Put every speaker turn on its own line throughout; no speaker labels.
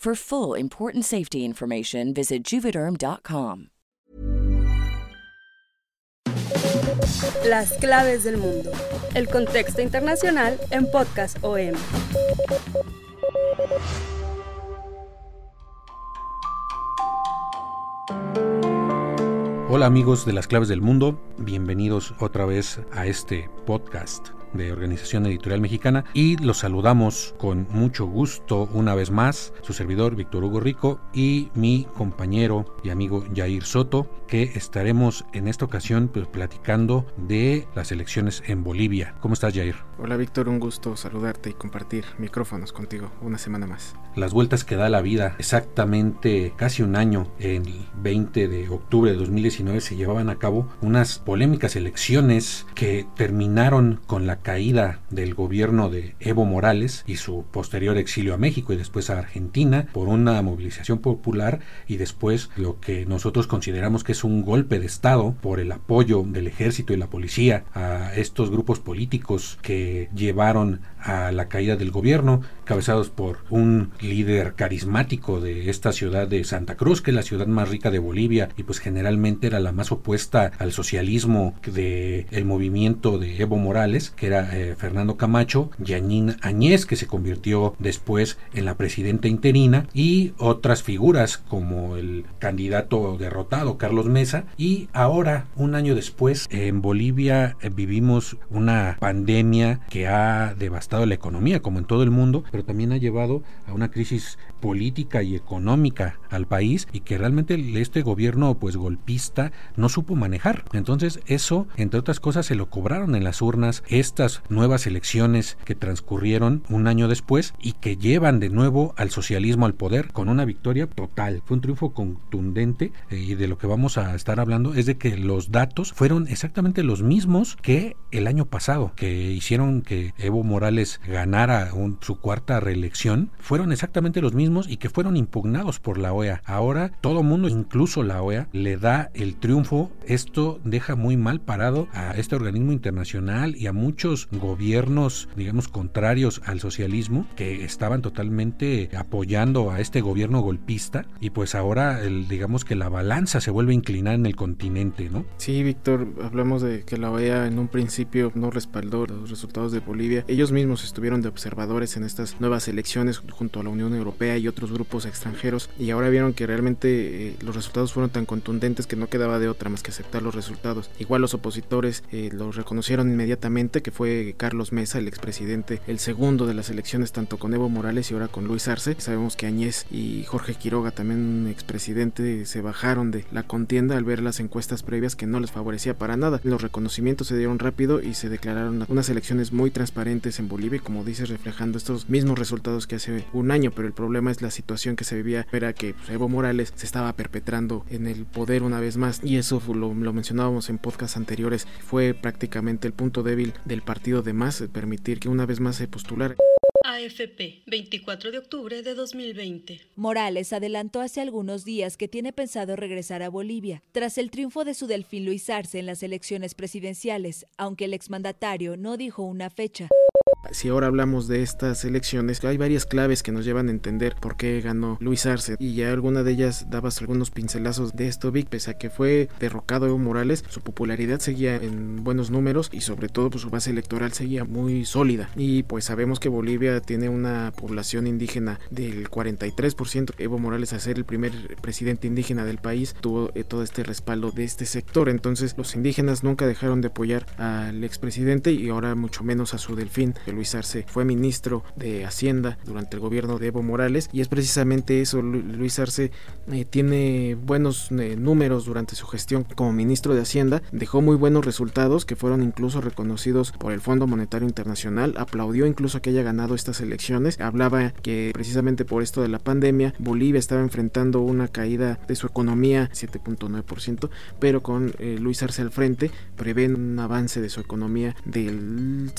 For full important safety information, visit juvederm.com.
Las claves del mundo. El contexto internacional en Podcast OM.
Hola amigos de las claves del mundo, bienvenidos otra vez a este podcast de Organización Editorial Mexicana y los saludamos con mucho gusto una vez más su servidor Víctor Hugo Rico y mi compañero y amigo Jair Soto que estaremos en esta ocasión pues, platicando de las elecciones en Bolivia. ¿Cómo estás Jair?
Hola Víctor, un gusto saludarte y compartir micrófonos contigo una semana más.
Las vueltas que da la vida, exactamente casi un año, el 20 de octubre de 2019 se llevaban a cabo unas polémicas elecciones que terminaron con la caída del gobierno de Evo Morales y su posterior exilio a México y después a Argentina por una movilización popular y después lo que nosotros consideramos que es un golpe de Estado por el apoyo del ejército y la policía a estos grupos políticos que llevaron a la caída del gobierno, cabezados por un líder carismático de esta ciudad de Santa Cruz, que es la ciudad más rica de Bolivia y pues generalmente era la más opuesta al socialismo de el movimiento de Evo Morales, que era eh, Fernando Camacho, Yanín Añez, que se convirtió después en la presidenta interina, y otras figuras como el candidato derrotado Carlos Mesa, y ahora, un año después, en Bolivia eh, vivimos una pandemia que ha devastado la economía, como en todo el mundo, pero también ha llevado a una crisis política y económica al país y que realmente este gobierno pues golpista no supo manejar. Entonces eso, entre otras cosas, se lo cobraron en las urnas estas nuevas elecciones que transcurrieron un año después y que llevan de nuevo al socialismo al poder con una victoria total. Fue un triunfo contundente eh, y de lo que vamos a estar hablando es de que los datos fueron exactamente los mismos que el año pasado, que hicieron que Evo Morales ganara su cuarta reelección fueron los mismos y que fueron impugnados por la OEA. Ahora todo mundo, incluso la OEA, le da el triunfo. Esto deja muy mal parado a este organismo internacional y a muchos gobiernos, digamos, contrarios al socialismo que estaban totalmente apoyando a este gobierno golpista y pues ahora el, digamos que la balanza se vuelve a inclinar en el continente, ¿no?
Sí, Víctor, hablamos de que la OEA en un principio no respaldó los resultados de Bolivia. Ellos mismos estuvieron de observadores en estas nuevas elecciones junto a la Unión Europea y otros grupos extranjeros y ahora vieron que realmente eh, los resultados fueron tan contundentes que no quedaba de otra más que aceptar los resultados. Igual los opositores eh, los reconocieron inmediatamente que fue Carlos Mesa, el expresidente, el segundo de las elecciones tanto con Evo Morales y ahora con Luis Arce. Sabemos que Añez y Jorge Quiroga, también un expresidente, se bajaron de la contienda al ver las encuestas previas que no les favorecía para nada. Los reconocimientos se dieron rápido y se declararon unas elecciones muy transparentes en Bolivia como dices, reflejando estos mismos resultados que hace un año, pero el problema es la situación que se vivía, era que pues, Evo Morales se estaba perpetrando en el poder una vez más y eso lo, lo mencionábamos en podcasts anteriores, fue prácticamente el punto débil del partido de más, permitir que una vez más se postulara.
AFP, 24 de octubre de 2020.
Morales adelantó hace algunos días que tiene pensado regresar a Bolivia, tras el triunfo de su delfín Luis Arce en las elecciones presidenciales, aunque el exmandatario no dijo una fecha.
Si ahora hablamos de estas elecciones, hay varias claves que nos llevan a entender por qué ganó Luis Arce y ya alguna de ellas dabas algunos pincelazos de esto, Vic, pese a que fue derrocado Evo Morales, su popularidad seguía en buenos números y sobre todo pues, su base electoral seguía muy sólida. Y pues sabemos que Bolivia tiene una población indígena del 43%, Evo Morales a ser el primer presidente indígena del país tuvo eh, todo este respaldo de este sector, entonces los indígenas nunca dejaron de apoyar al expresidente y ahora mucho menos a su delfín, Luis Arce fue ministro de Hacienda durante el gobierno de Evo Morales y es precisamente eso, Luis Arce eh, tiene buenos eh, números durante su gestión como ministro de Hacienda, dejó muy buenos resultados que fueron incluso reconocidos por el Fondo Monetario Internacional, aplaudió incluso que haya ganado estas elecciones, hablaba que precisamente por esto de la pandemia Bolivia estaba enfrentando una caída de su economía 7.9%, pero con eh, Luis Arce al frente prevén un avance de su economía del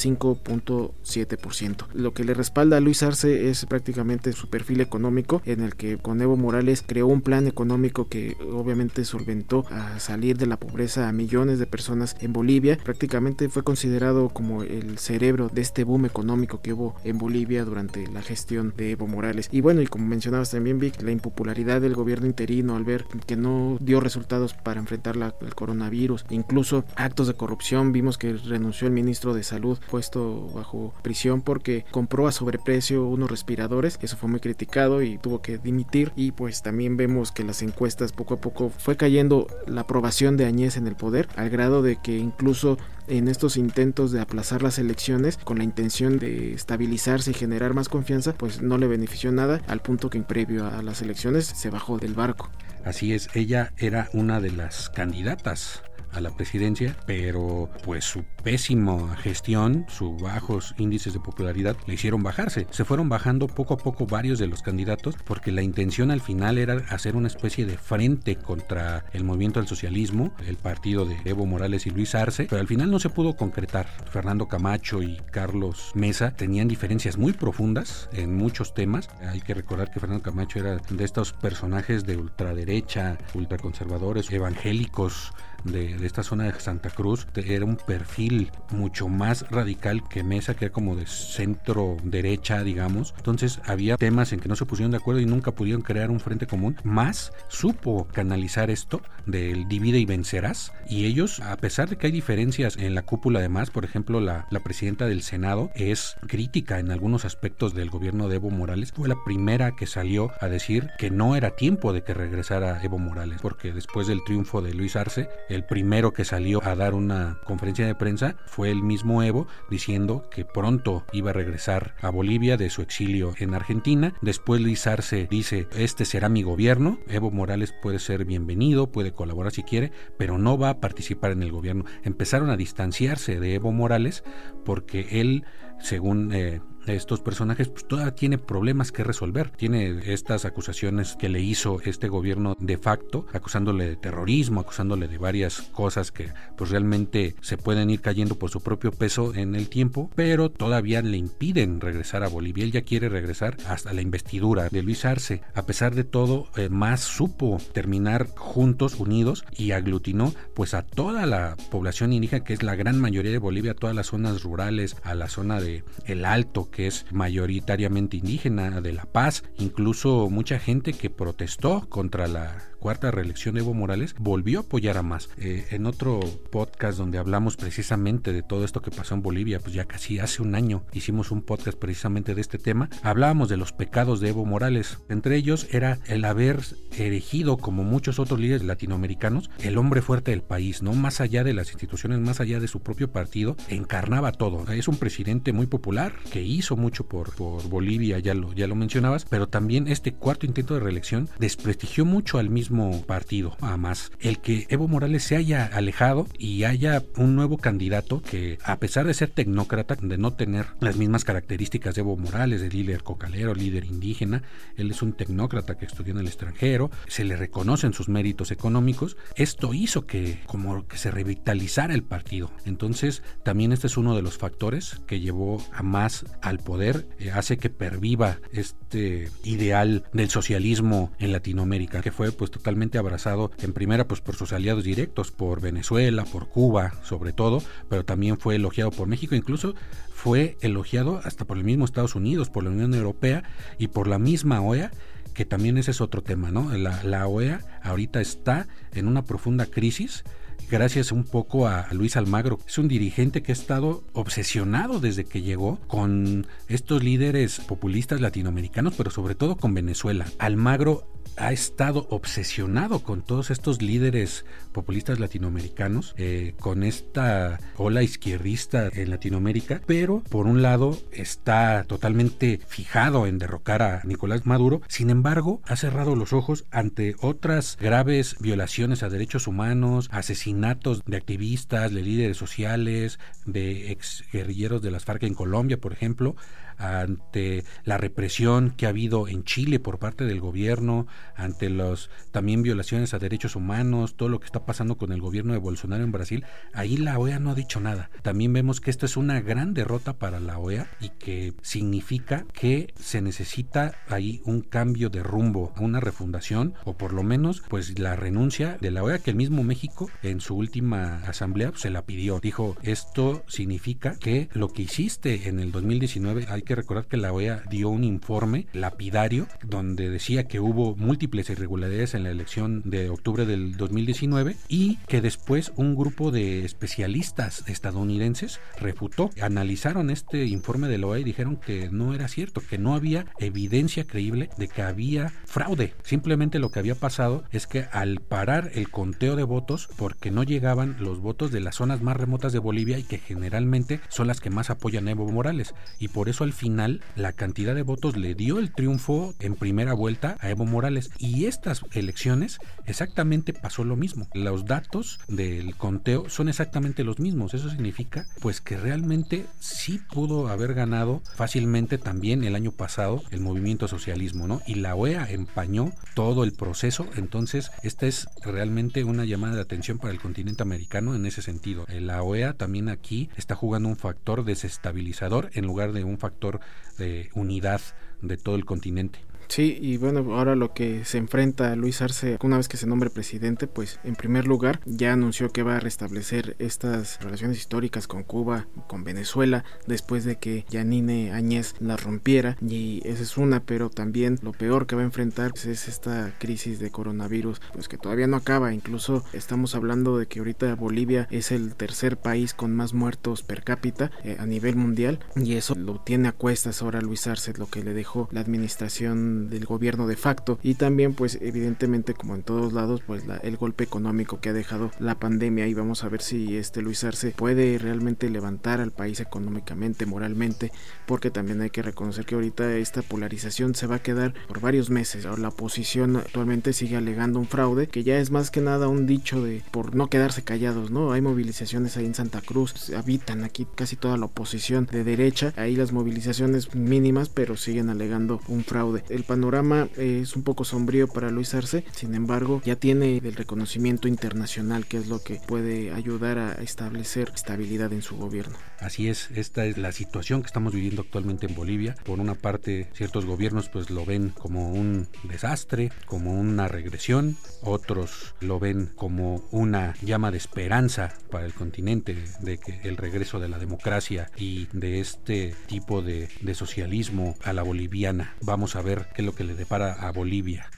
5.7%. Lo que le respalda a Luis Arce es prácticamente su perfil económico en el que con Evo Morales creó un plan económico que obviamente solventó a salir de la pobreza a millones de personas en Bolivia. Prácticamente fue considerado como el cerebro de este boom económico que hubo en Bolivia durante la gestión de Evo Morales. Y bueno, y como mencionabas también Vic, la impopularidad del gobierno interino al ver que no dio resultados para enfrentar la, el coronavirus, incluso actos de corrupción, vimos que renunció el ministro de salud puesto bajo prisión porque compró a sobreprecio unos respiradores, eso fue muy criticado y tuvo que dimitir y pues también vemos que las encuestas poco a poco fue cayendo la aprobación de Añez en el poder al grado de que incluso en estos intentos de aplazar las elecciones con la intención de estabilizarse y generar más confianza, pues no le benefició nada al punto que previo a las elecciones se bajó del barco.
Así es, ella era una de las candidatas a la presidencia, pero pues su pésima gestión, sus bajos índices de popularidad le hicieron bajarse. Se fueron bajando poco a poco varios de los candidatos porque la intención al final era hacer una especie de frente contra el movimiento del socialismo, el partido de Evo Morales y Luis Arce, pero al final no se pudo concretar. Fernando Camacho y Carlos Mesa tenían diferencias muy profundas en muchos temas. Hay que recordar que Fernando Camacho era de estos personajes de ultraderecha, ultraconservadores, evangélicos, de, esta zona de Santa Cruz era un perfil mucho más radical que Mesa, que era como de centro derecha, digamos. Entonces había temas en que no se pusieron de acuerdo y nunca pudieron crear un frente común. Más supo canalizar esto del divide y vencerás. Y ellos, a pesar de que hay diferencias en la cúpula además, por ejemplo, la, la presidenta del Senado es crítica en algunos aspectos del gobierno de Evo Morales. Fue la primera que salió a decir que no era tiempo de que regresara Evo Morales, porque después del triunfo de Luis Arce, el primero que salió a dar una conferencia de prensa fue el mismo Evo diciendo que pronto iba a regresar a Bolivia de su exilio en Argentina. Después Luis Arce dice, este será mi gobierno, Evo Morales puede ser bienvenido, puede colaborar si quiere, pero no va a participar en el gobierno. Empezaron a distanciarse de Evo Morales porque él, según eh, estos personajes, pues todavía tiene problemas que resolver. Tiene estas acusaciones que le hizo este gobierno de facto, acusándole de terrorismo, acusándole de varias cosas que pues realmente se pueden ir cayendo por su propio peso en el tiempo, pero todavía le impiden regresar a Bolivia. Él ya quiere regresar hasta la investidura de Luis Arce. A pesar de todo, eh, más supo terminar juntos, unidos y aglutinó pues a toda la población indígena que es la gran mayoría de Bolivia, a todas las zonas rurales, a la zona de El Alto, que es mayoritariamente indígena, de La Paz, incluso mucha gente que protestó contra la cuarta reelección de Evo Morales, volvió a apoyar a más. Eh, en otro podcast donde hablamos precisamente de todo esto que pasó en Bolivia, pues ya casi hace un año hicimos un podcast precisamente de este tema, hablábamos de los pecados de Evo Morales. Entre ellos era el haber erigido, como muchos otros líderes latinoamericanos, el hombre fuerte del país, ¿no? Más allá de las instituciones, más allá de su propio partido, encarnaba todo. Es un presidente muy popular que hizo mucho por, por Bolivia, ya lo, ya lo mencionabas, pero también este cuarto intento de reelección desprestigió mucho al mismo partido. Además, el que Evo Morales se haya alejado y haya un nuevo candidato que, a pesar de ser tecnócrata, de no tener las mismas características de Evo Morales, de líder cocalero, líder indígena, él es un tecnócrata que estudió en el extranjero, se le reconocen sus méritos económicos. Esto hizo que, como que se revitalizara el partido. Entonces, también este es uno de los factores que llevó a más al poder, eh, hace que perviva este ideal del socialismo en Latinoamérica, que fue puesto totalmente abrazado en primera pues por sus aliados directos, por Venezuela, por Cuba sobre todo, pero también fue elogiado por México, incluso fue elogiado hasta por el mismo Estados Unidos, por la Unión Europea y por la misma OEA que también ese es otro tema, ¿no? La, la OEA ahorita está en una profunda crisis gracias un poco a Luis Almagro. Es un dirigente que ha estado obsesionado desde que llegó con estos líderes populistas latinoamericanos, pero sobre todo con Venezuela. Almagro ha estado obsesionado con todos estos líderes populistas latinoamericanos, eh, con esta ola izquierdista en Latinoamérica, pero por un lado está totalmente fijado en derrocar a Nicolás Maduro, sin embargo ha cerrado los ojos ante otras graves violaciones a derechos humanos, asesinatos de activistas, de líderes sociales, de ex guerrilleros de las FARC en Colombia, por ejemplo, ante la represión que ha habido en Chile por parte del gobierno, ante los también violaciones a derechos humanos, todo lo que pasando con el gobierno de Bolsonaro en Brasil, ahí la OEA no ha dicho nada. También vemos que esto es una gran derrota para la OEA y que significa que se necesita ahí un cambio de rumbo, una refundación o por lo menos pues la renuncia de la OEA que el mismo México en su última asamblea se la pidió. Dijo, esto significa que lo que hiciste en el 2019 hay que recordar que la OEA dio un informe lapidario donde decía que hubo múltiples irregularidades en la elección de octubre del 2019 y que después un grupo de especialistas estadounidenses refutó, analizaron este informe de la OEA y dijeron que no era cierto, que no había evidencia creíble de que había fraude. Simplemente lo que había pasado es que al parar el conteo de votos, porque no llegaban los votos de las zonas más remotas de Bolivia y que generalmente son las que más apoyan a Evo Morales, y por eso al final la cantidad de votos le dio el triunfo en primera vuelta a Evo Morales y estas elecciones exactamente pasó lo mismo. Los datos del conteo son exactamente los mismos. Eso significa pues que realmente sí pudo haber ganado fácilmente también el año pasado el movimiento socialismo, ¿no? Y la OEA empañó todo el proceso. Entonces, esta es realmente una llamada de atención para el continente americano en ese sentido. La OEA también aquí está jugando un factor desestabilizador en lugar de un factor de unidad de todo el continente.
Sí, y bueno, ahora lo que se enfrenta Luis Arce una vez que se nombre presidente, pues en primer lugar ya anunció que va a restablecer estas relaciones históricas con Cuba, con Venezuela, después de que Yanine Añez las rompiera, y esa es una, pero también lo peor que va a enfrentar es esta crisis de coronavirus, pues que todavía no acaba, incluso estamos hablando de que ahorita Bolivia es el tercer país con más muertos per cápita eh, a nivel mundial, y eso lo tiene a cuestas ahora Luis Arce, lo que le dejó la administración del gobierno de facto y también pues evidentemente como en todos lados pues el golpe económico que ha dejado la pandemia y vamos a ver si este Luis Arce puede realmente levantar al país económicamente, moralmente, porque también hay que reconocer que ahorita esta polarización se va a quedar por varios meses. La oposición actualmente sigue alegando un fraude que ya es más que nada un dicho de por no quedarse callados, ¿no? Hay movilizaciones ahí en Santa Cruz, habitan aquí casi toda la oposición de derecha, ahí las movilizaciones mínimas, pero siguen alegando un fraude. Panorama es un poco sombrío para Luis Arce, sin embargo ya tiene el reconocimiento internacional que es lo que puede ayudar a establecer estabilidad en su gobierno.
Así es, esta es la situación que estamos viviendo actualmente en Bolivia. Por una parte, ciertos gobiernos pues lo ven como un desastre, como una regresión, otros lo ven como una llama de esperanza para el continente de que el regreso de la democracia y de este tipo de, de socialismo a la boliviana. Vamos a ver qué lo que le depara a Bolivia.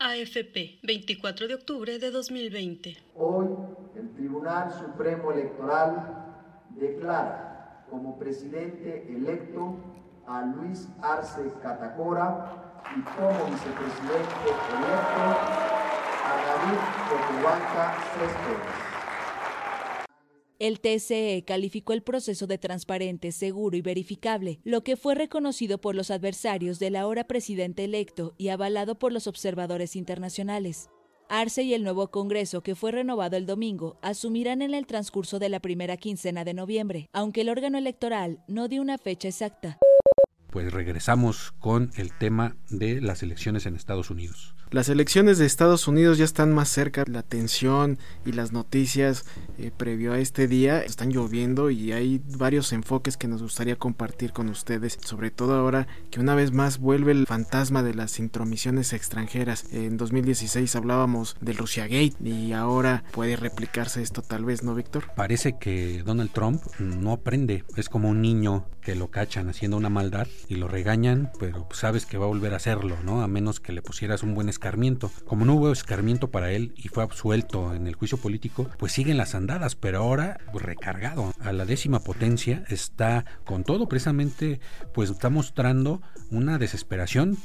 AFP, 24 de octubre de 2020.
Hoy el Tribunal Supremo Electoral declara como presidente electo a Luis Arce Catacora y como vicepresidente electo a David Cotubanca Céspedes.
El TCE calificó el proceso de transparente, seguro y verificable, lo que fue reconocido por los adversarios del ahora presidente electo y avalado por los observadores internacionales. Arce y el nuevo Congreso, que fue renovado el domingo, asumirán en el transcurso de la primera quincena de noviembre, aunque el órgano electoral no dio una fecha exacta.
Pues regresamos con el tema de las elecciones en Estados Unidos.
Las elecciones de Estados Unidos ya están más cerca, la tensión y las noticias eh, previo a este día están lloviendo y hay varios enfoques que nos gustaría compartir con ustedes, sobre todo ahora que una vez más vuelve el fantasma de las intromisiones extranjeras. En 2016 hablábamos del Russia Gate y ahora puede replicarse esto tal vez, ¿no, Víctor?
Parece que Donald Trump no aprende, es como un niño que lo cachan haciendo una maldad y lo regañan, pero sabes que va a volver a hacerlo, ¿no? A menos que le pusieras un buen escarmiento. Como no hubo escarmiento para él y fue absuelto en el juicio político, pues siguen las andadas, pero ahora pues, recargado a la décima potencia está con todo precisamente, pues está mostrando una desesperación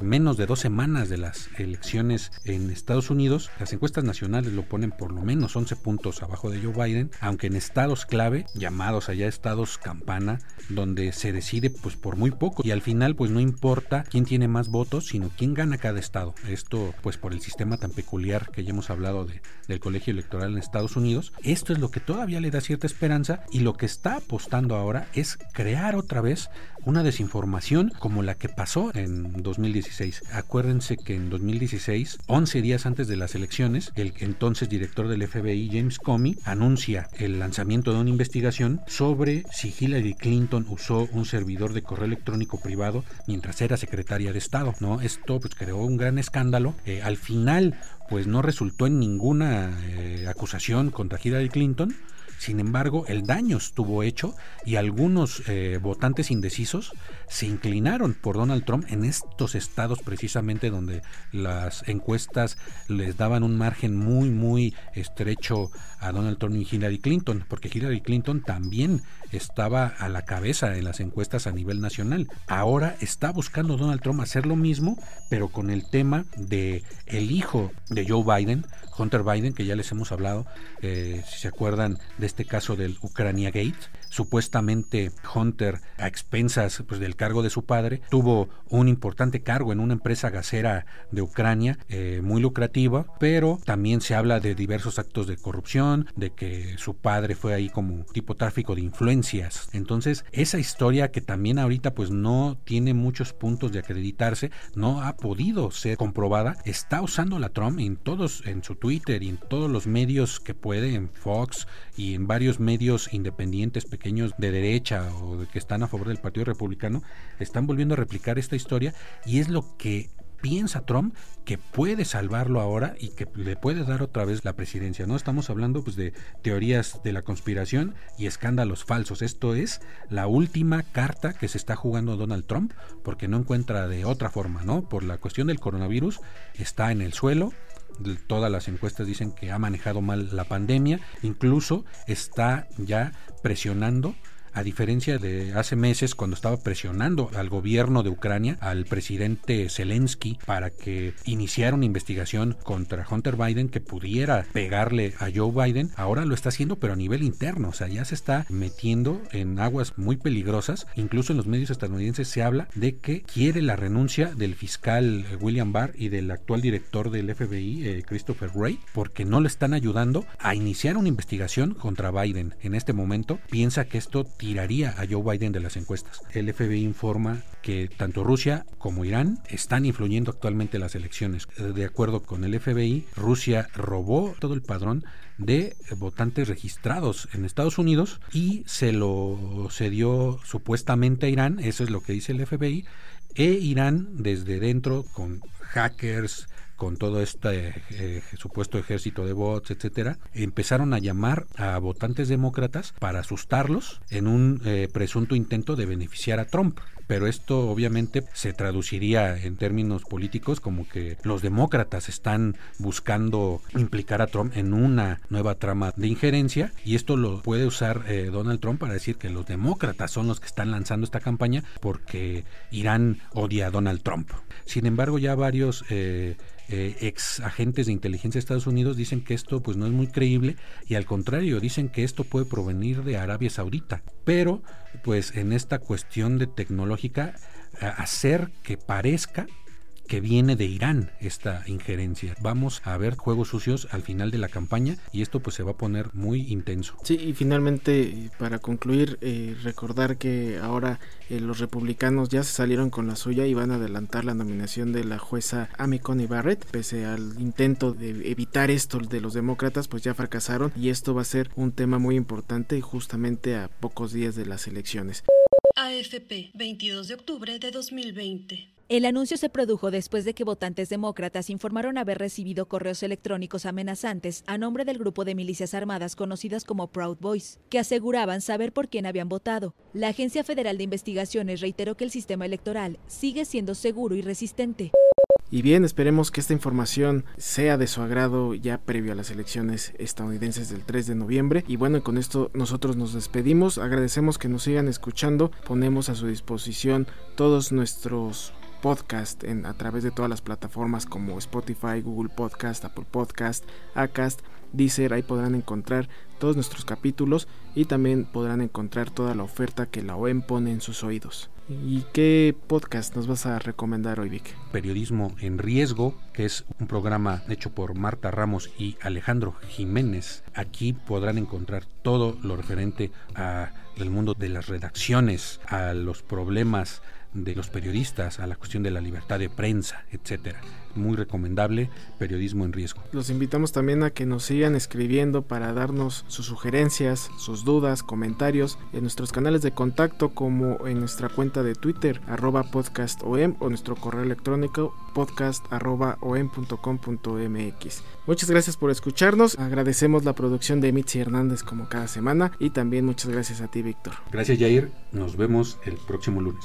menos de dos semanas de las elecciones en Estados Unidos. Las encuestas nacionales lo ponen por lo menos 11 puntos abajo de Joe Biden, aunque en estados clave, llamados allá estados campana, donde se decide pues por muy poco y al final pues no importa quién tiene más votos, sino quién gana cada estado. Esto pues por el sistema tan peculiar que ya hemos hablado de, del colegio electoral en Estados Unidos. Esto es lo que todavía le da cierta esperanza y lo que está apostando ahora es crear otra vez una desinformación como la que pasó en 2016. Acuérdense que en 2016, 11 días antes de las elecciones, el entonces director del FBI, James Comey, anuncia el lanzamiento de una investigación sobre si Hillary Clinton usó un servidor de correo electrónico privado mientras era secretaria de Estado. ¿no? Esto pues, creó un gran escándalo. Eh, al final, pues no resultó en ninguna eh, acusación contra Hillary Clinton, sin embargo, el daño estuvo hecho y algunos eh, votantes indecisos se inclinaron por Donald Trump en estos estados precisamente donde las encuestas les daban un margen muy, muy estrecho a Donald Trump y Hillary Clinton, porque Hillary Clinton también estaba a la cabeza en las encuestas a nivel nacional. Ahora está buscando Donald Trump hacer lo mismo, pero con el tema de el hijo de Joe Biden, Hunter Biden, que ya les hemos hablado, eh, si se acuerdan de este caso del Ucrania Gate, supuestamente Hunter a expensas pues, del cargo de su padre tuvo un importante cargo en una empresa gasera de Ucrania eh, muy lucrativa pero también se habla de diversos actos de corrupción de que su padre fue ahí como tipo tráfico de influencias. Entonces esa historia que también ahorita pues no tiene muchos puntos de acreditarse no ha podido ser comprobada está usando la Trump en todos en su Twitter y en todos los medios que puede en Fox y en varios medios independientes pequeños de derecha o de que están a favor del Partido Republicano están volviendo a replicar esta historia y es lo que piensa Trump que puede salvarlo ahora y que le puede dar otra vez la presidencia. No estamos hablando pues de teorías de la conspiración y escándalos falsos. Esto es la última carta que se está jugando Donald Trump porque no encuentra de otra forma, ¿no? Por la cuestión del coronavirus está en el suelo, todas las encuestas dicen que ha manejado mal la pandemia, incluso está ya presionando a diferencia de hace meses cuando estaba presionando al gobierno de Ucrania, al presidente Zelensky, para que iniciara una investigación contra Hunter Biden que pudiera pegarle a Joe Biden, ahora lo está haciendo pero a nivel interno, o sea, ya se está metiendo en aguas muy peligrosas, incluso en los medios estadounidenses se habla de que quiere la renuncia del fiscal William Barr y del actual director del FBI, eh, Christopher Wray, porque no le están ayudando a iniciar una investigación contra Biden. En este momento piensa que esto tiraría a Joe Biden de las encuestas. El FBI informa que tanto Rusia como Irán están influyendo actualmente las elecciones. De acuerdo con el FBI, Rusia robó todo el padrón de votantes registrados en Estados Unidos y se lo cedió supuestamente a Irán, eso es lo que dice el FBI, e Irán desde dentro con hackers, con todo este eh, supuesto ejército de bots, etcétera, empezaron a llamar a votantes demócratas para asustarlos en un eh, presunto intento de beneficiar a Trump pero esto obviamente se traduciría en términos políticos como que los demócratas están buscando implicar a Trump en una nueva trama de injerencia y esto lo puede usar eh, Donald Trump para decir que los demócratas son los que están lanzando esta campaña porque Irán odia a Donald Trump. Sin embargo, ya varios eh, eh, ex agentes de inteligencia de Estados Unidos dicen que esto pues no es muy creíble y al contrario dicen que esto puede provenir de Arabia Saudita. Pero pues en esta cuestión de tecnológica hacer que parezca que viene de Irán esta injerencia. Vamos a ver juegos sucios al final de la campaña y esto pues se va a poner muy intenso.
Sí, y finalmente para concluir eh, recordar que ahora eh, los republicanos ya se salieron con la suya y van a adelantar la nominación de la jueza Amy Coney Barrett, pese al intento de evitar esto de los demócratas, pues ya fracasaron y esto va a ser un tema muy importante justamente a pocos días de las elecciones.
AFP, 22 de octubre de 2020.
El anuncio se produjo después de que votantes demócratas informaron haber recibido correos electrónicos amenazantes a nombre del grupo de milicias armadas conocidas como Proud Boys, que aseguraban saber por quién habían votado. La Agencia Federal de Investigaciones reiteró que el sistema electoral sigue siendo seguro y resistente.
Y bien, esperemos que esta información sea de su agrado ya previo a las elecciones estadounidenses del 3 de noviembre. Y bueno, con esto nosotros nos despedimos. Agradecemos que nos sigan escuchando. Ponemos a su disposición todos nuestros podcast en, a través de todas las plataformas como Spotify, Google Podcast, Apple Podcast, Acast, Deezer. Ahí podrán encontrar todos nuestros capítulos y también podrán encontrar toda la oferta que la OEM pone en sus oídos. ¿Y qué podcast nos vas a recomendar hoy, Vic?
Periodismo en Riesgo, que es un programa hecho por Marta Ramos y Alejandro Jiménez. Aquí podrán encontrar todo lo referente al mundo de las redacciones, a los problemas de los periodistas, a la cuestión de la libertad de prensa, etcétera. Muy recomendable, periodismo en riesgo.
Los invitamos también a que nos sigan escribiendo para darnos sus sugerencias, sus dudas, comentarios en nuestros canales de contacto como en nuestra cuenta de Twitter arroba podcastom o nuestro correo electrónico podcast arroba om.com.mx. Muchas gracias por escucharnos, agradecemos la producción de Mitzi Hernández como cada semana y también muchas gracias a ti Víctor.
Gracias Jair, nos vemos el próximo lunes.